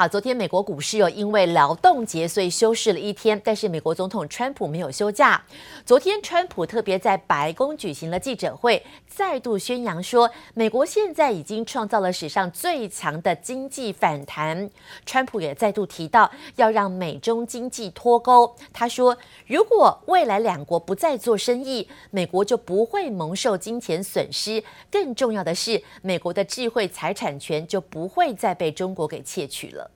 好，昨天美国股市又因为劳动节，所以休市了一天。但是美国总统川普没有休假。昨天川普特别在白宫举行了记者会，再度宣扬说，美国现在已经创造了史上最强的经济反弹。川普也再度提到要让美中经济脱钩。他说，如果未来两国不再做生意，美国就不会蒙受金钱损失。更重要的是，美国的智慧财产权就不会再被中国给窃取了。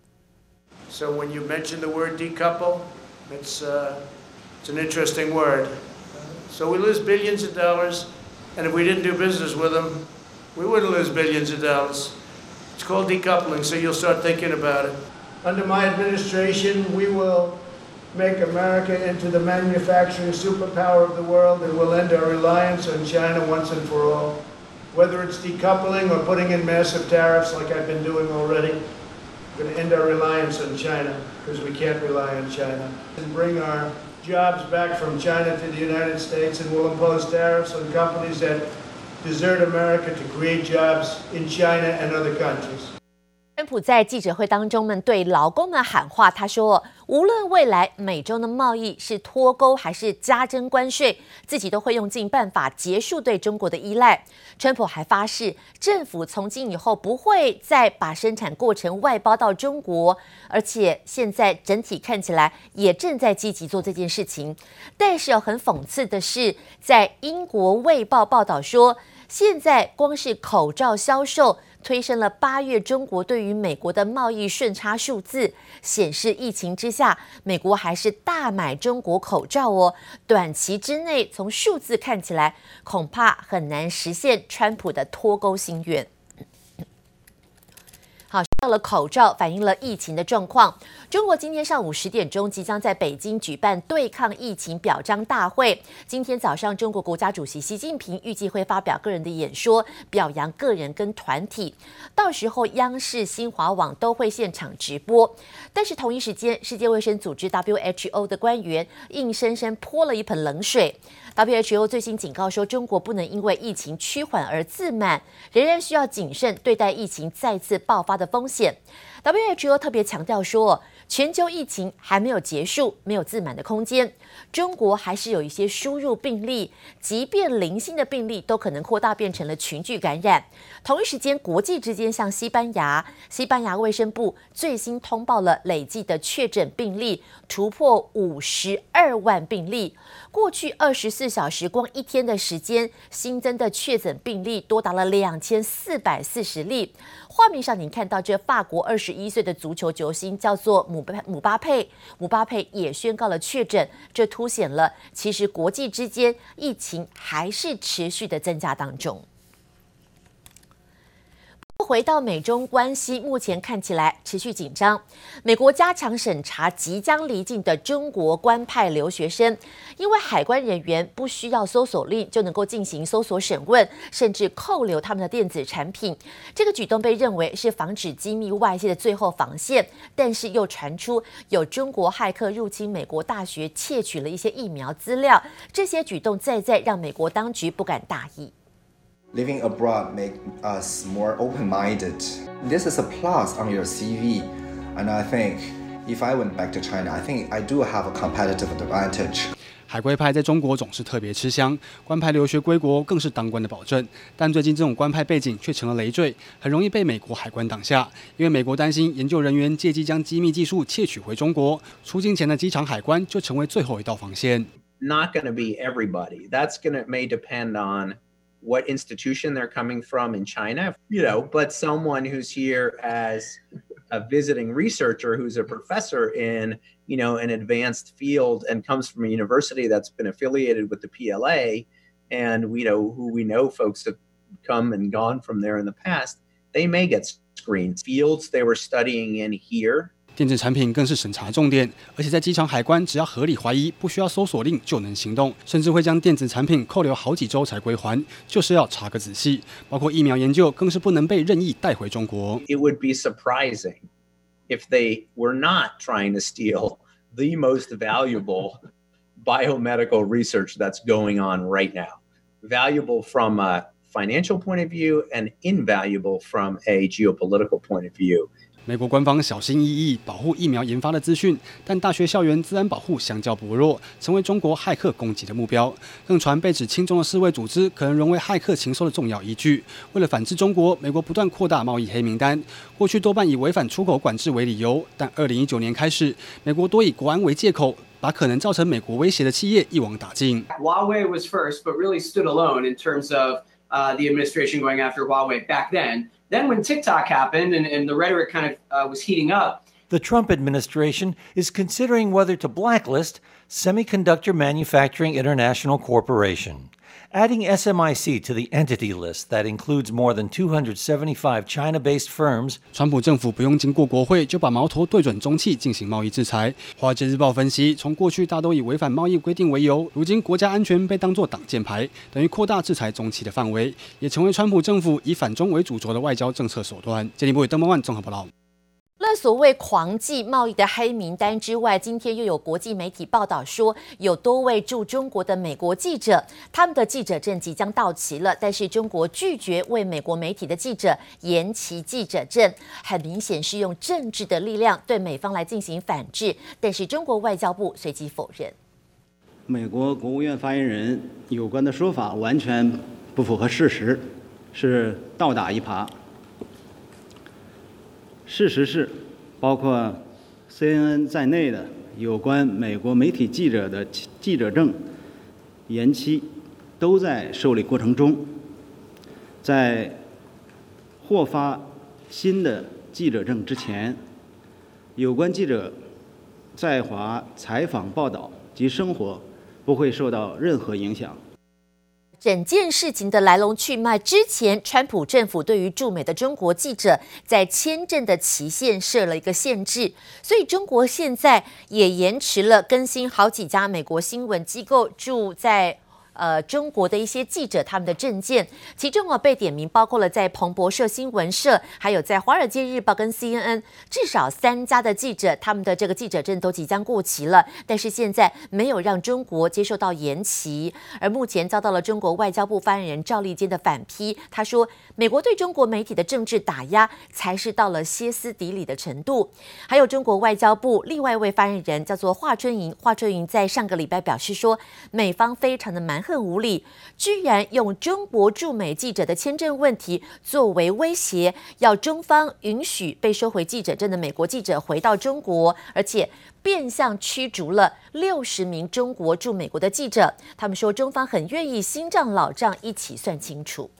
So when you mention the word decouple, it's, uh, it's an interesting word. So we lose billions of dollars, and if we didn't do business with them, we wouldn't lose billions of dollars. It's called decoupling, so you'll start thinking about it. Under my administration, we will make America into the manufacturing superpower of the world, and we'll end our reliance on China once and for all. Whether it's decoupling or putting in massive tariffs like I've been doing already. We're going to end our reliance on China because we can't rely on China and bring our jobs back from China to the United States and we'll impose tariffs on companies that desert America to create jobs in China and other countries. 川普在记者会当中们对劳工们喊话，他说：“无论未来美洲的贸易是脱钩还是加征关税，自己都会用尽办法结束对中国的依赖。”川普还发誓，政府从今以后不会再把生产过程外包到中国，而且现在整体看起来也正在积极做这件事情。但是，很讽刺的是，在英国《卫报》报道说，现在光是口罩销售。推升了八月中国对于美国的贸易顺差数字，显示疫情之下，美国还是大买中国口罩哦。短期之内，从数字看起来，恐怕很难实现川普的脱钩心愿。到了口罩，反映了疫情的状况。中国今天上午十点钟即将在北京举办对抗疫情表彰大会。今天早上，中国国家主席习近平预计会发表个人的演说，表扬个人跟团体。到时候，央视、新华网都会现场直播。但是同一时间，世界卫生组织 WHO 的官员硬生生泼了一盆冷水。WHO 最新警告说，中国不能因为疫情趋缓而自满，仍然需要谨慎对待疫情再次爆发的风险。WHO 特别强调说，全球疫情还没有结束，没有自满的空间。中国还是有一些输入病例，即便零星的病例都可能扩大变成了群聚感染。同一时间，国际之间像西班牙，西班牙卫生部最新通报了累计的确诊病例突破五十二万病例。过去二十四小时，光一天的时间，新增的确诊病例多达了两千四百四十例。画面上，您看到这法国二十一岁的足球球星叫做姆巴姆巴佩，姆巴佩也宣告了确诊，这凸显了其实国际之间疫情还是持续的增加当中。回到美中关系，目前看起来持续紧张。美国加强审查即将离境的中国官派留学生，因为海关人员不需要搜索令就能够进行搜索审问，甚至扣留他们的电子产品。这个举动被认为是防止机密外泄的最后防线，但是又传出有中国骇客入侵美国大学，窃取了一些疫苗资料。这些举动再再让美国当局不敢大意。Living abroad make us more open-minded. This is a plus on your CV, and I think if I went back to China, I think I do have a competitive advantage. 海归派在中国总是特别吃香，官派留学归国更是当官的保证。但最近这种官派背景却成了累赘，很容易被美国海关挡下。因为美国担心研究人员借机将机密技术窃取回中国，出境前的机场海关就成为最后一道防线。Not going to be everybody. That's going to may depend on. what institution they're coming from in China, you know, but someone who's here as a visiting researcher who's a professor in, you know, an advanced field and comes from a university that's been affiliated with the PLA and we know who we know folks have come and gone from there in the past, they may get screened. Fields they were studying in here 电子产品更是审查重点，而且在机场海关，只要合理怀疑，不需要搜索令就能行动，甚至会将电子产品扣留好几周才归还，就是要查个仔细。包括疫苗研究，更是不能被任意带回中国。It would be surprising if they were not trying to steal the most valuable biomedical research that's going on right now. Valuable from a financial point of view and invaluable from a geopolitical point of view. 美国官方小心翼翼保护疫苗研发的资讯，但大学校园资安保护相较薄弱，成为中国骇客攻击的目标。更传被指轻中的世卫组织可能沦为骇客情搜的重要依据。为了反制中国，美国不断扩大贸易黑名单。过去多半以违反出口管制为理由，但二零一九年开始，美国多以国安为借口，把可能造成美国威胁的企业一网打尽。Huawei was first, but really stood alone in terms of uh, the administration going after Huawei back then. Then, when TikTok happened and, and the rhetoric kind of uh, was heating up, the Trump administration is considering whether to blacklist Semiconductor Manufacturing International Corporation, adding SMIC to the entity list that includes more than 275 China-based firms. 川普政府不用经过国会就把矛头对准中企进行贸易制裁。华尔街日报分析，从过去大都以违反贸易规定为由，如今国家安全被当作挡箭牌，等于扩大制裁中企的范围，也成为川普政府以反中为主轴的外交政策手段。经济部邓孟万综合报道。除了所谓狂记贸易的黑名单之外，今天又有国际媒体报道说，有多位驻中国的美国记者，他们的记者证即将到期了，但是中国拒绝为美国媒体的记者延期记者证，很明显是用政治的力量对美方来进行反制。但是中国外交部随即否认，美国国务院发言人有关的说法完全不符合事实，是倒打一耙。事实是，包括 CNN 在内的有关美国媒体记者的记者证延期，都在受理过程中。在获发新的记者证之前，有关记者在华采访报道及生活不会受到任何影响。整件事情的来龙去脉，之前川普政府对于驻美的中国记者在签证的期限设了一个限制，所以中国现在也延迟了更新好几家美国新闻机构驻在。呃，中国的一些记者他们的证件，其中啊被点名包括了在彭博社、新闻社，还有在华尔街日报跟 CNN，至少三家的记者，他们的这个记者证都即将过期了，但是现在没有让中国接受到延期，而目前遭到了中国外交部发言人赵立坚的反批，他说美国对中国媒体的政治打压才是到了歇斯底里的程度，还有中国外交部另外一位发言人叫做华春莹，华春莹在上个礼拜表示说，美方非常的蛮。很无理，居然用中国驻美记者的签证问题作为威胁，要中方允许被收回记者证的美国记者回到中国，而且变相驱逐了六十名中国驻美国的记者。他们说，中方很愿意新账老账一起算清楚。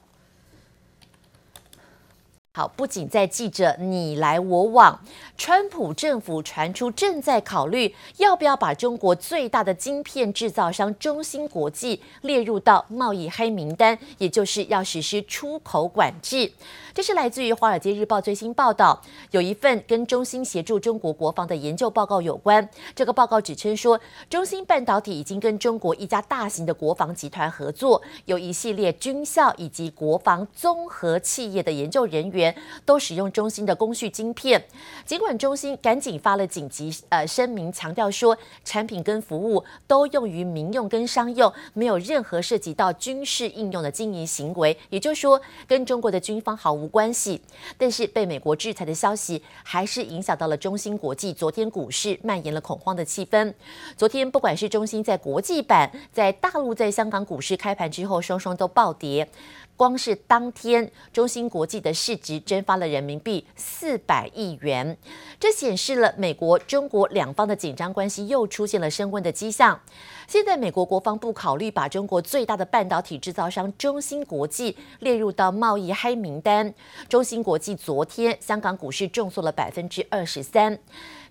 好，不仅在记者你来我往，川普政府传出正在考虑要不要把中国最大的晶片制造商中芯国际列入到贸易黑名单，也就是要实施出口管制。这是来自于《华尔街日报》最新报道，有一份跟中芯协助中国国防的研究报告有关。这个报告指称说，中芯半导体已经跟中国一家大型的国防集团合作，有一系列军校以及国防综合企业的研究人员都使用中芯的工序晶片。尽管中芯赶紧发了紧急呃声明，强调说产品跟服务都用于民用跟商用，没有任何涉及到军事应用的经营行为，也就是说跟中国的军方毫。无关系，但是被美国制裁的消息还是影响到了中芯国际。昨天股市蔓延了恐慌的气氛。昨天不管是中芯在国际版、在大陆、在香港股市开盘之后，双双都暴跌。光是当天，中芯国际的市值蒸发了人民币四百亿元，这显示了美国、中国两方的紧张关系又出现了升温的迹象。现在，美国国防部考虑把中国最大的半导体制造商中芯国际列入到贸易黑名单。中芯国际昨天香港股市重挫了百分之二十三。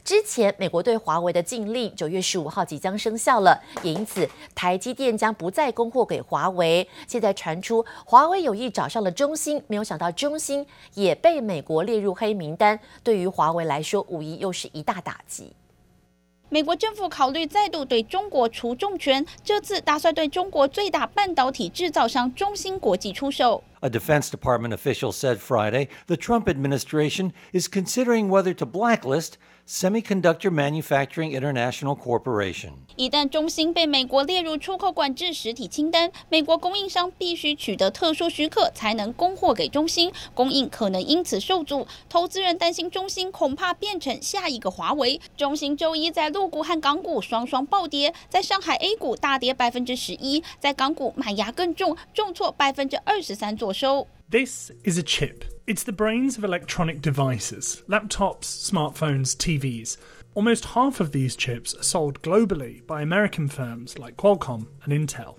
之前，美国对华为的禁令九月十五号即将生效了，也因此台积电将不再供货给华为。现在传出华为有意找上了中芯，没有想到中芯也被美国列入黑名单，对于华为来说，无疑又是一大打击。美国政府考虑再度对中国除重拳，这次打算对中国最大半导体制造商中芯国际出手。A Defense Department official said Friday the Trump administration is considering whether to blacklist Semiconductor Manufacturing International Corporation. 一旦中芯被美国列入出口管制实体清单，美国供应商必须取得特殊许可才能供货给中芯，供应可能因此受阻。投资人担心中芯恐怕变成下一个华为。中芯周一在陆股和港股双双暴跌，在上海 A 股大跌百分之十一，在港股卖压更重，重挫百分之二十三作 收。This is a chip. It's the brains of electronic devices laptops, smartphones, TVs. Almost half of these chips are sold globally by American firms like Qualcomm and Intel.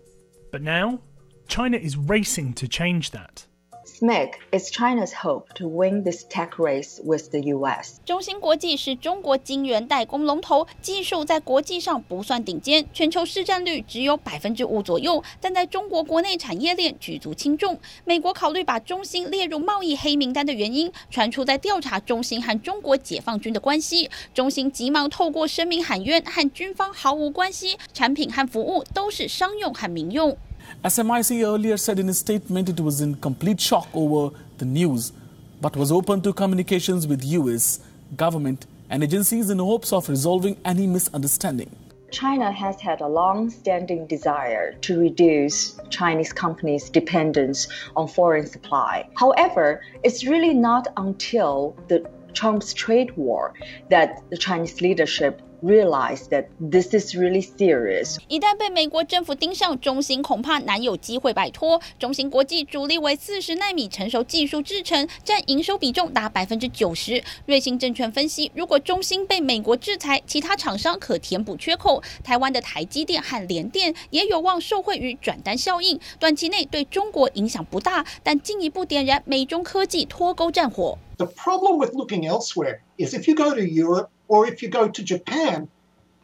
But now, China is racing to change that. SMIC is China's hope to win this tech race with the U.S. 中芯国际是中国晶圆代工龙头，技术在国际上不算顶尖，全球市占率只有百分之五左右，但在中国国内产业链举足轻重。美国考虑把中芯列入贸易黑名单的原因，传出在调查中芯和中国解放军的关系。中芯急忙透过声明喊冤，和军方毫无关系，产品和服务都是商用和民用。SMIC earlier said in a statement it was in complete shock over the news, but was open to communications with US government and agencies in hopes of resolving any misunderstanding. China has had a long-standing desire to reduce Chinese companies' dependence on foreign supply. However, it's really not until the Trump's trade war that the Chinese leadership realize that this is really serious. 一旦被美国政府盯上，中芯恐怕难有机会摆脱。中芯国际主力为四十纳米成熟技术制程，占营收比重达百分之九十。瑞信证券分析，如果中芯被美国制裁，其他厂商可填补缺口。台湾的台积电和联电也有望受惠于转单效应，短期内对中国影响不大，但进一步点燃美中科技脱钩战火。The problem with looking elsewhere is if you go to Europe or if you go to Japan,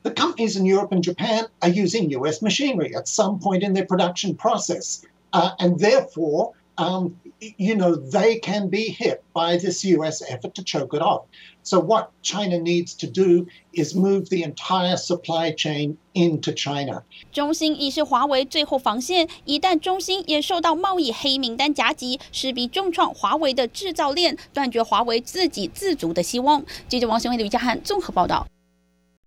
the companies in Europe and Japan are using US machinery at some point in their production process. Uh, and therefore, um, you know, they can be hit by this US effort to choke it off. So, what China needs to do is move the entire supply chain into China. 中芯已是华为最后防线，一旦中芯也受到贸易黑名单夹击，势必重创华为的制造链，断绝华为自给自足的希望。记者王雄伟、吕家汉综合报道。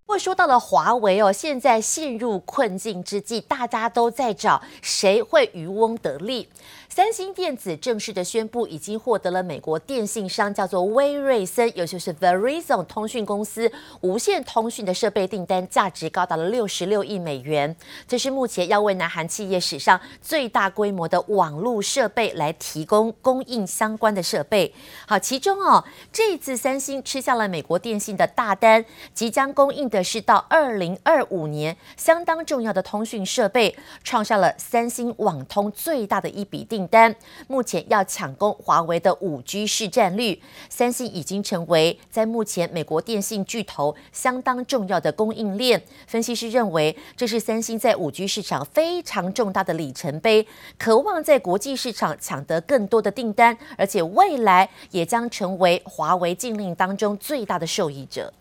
不过说到了华为哦，现在陷入困境之际，大家都在找谁会渔翁得利。三星电子正式的宣布，已经获得了美国电信商叫做威瑞森，也就是 Verizon 通讯公司无线通讯的设备订单，价值高达了六十六亿美元。这是目前要为南韩企业史上最大规模的网络设备来提供供应相关的设备。好，其中哦，这一次三星吃下了美国电信的大单，即将供应的是到二零二五年相当重要的通讯设备，创下了三星网通最大的一笔订订单。目前要抢攻华为的五 G 市占率，三星已经成为在目前美国电信巨头相当重要的供应链。分析师认为，这是三星在五 G 市场非常重大的里程碑，渴望在国际市场抢得更多的订单，而且未来也将成为华为禁令当中最大的受益者。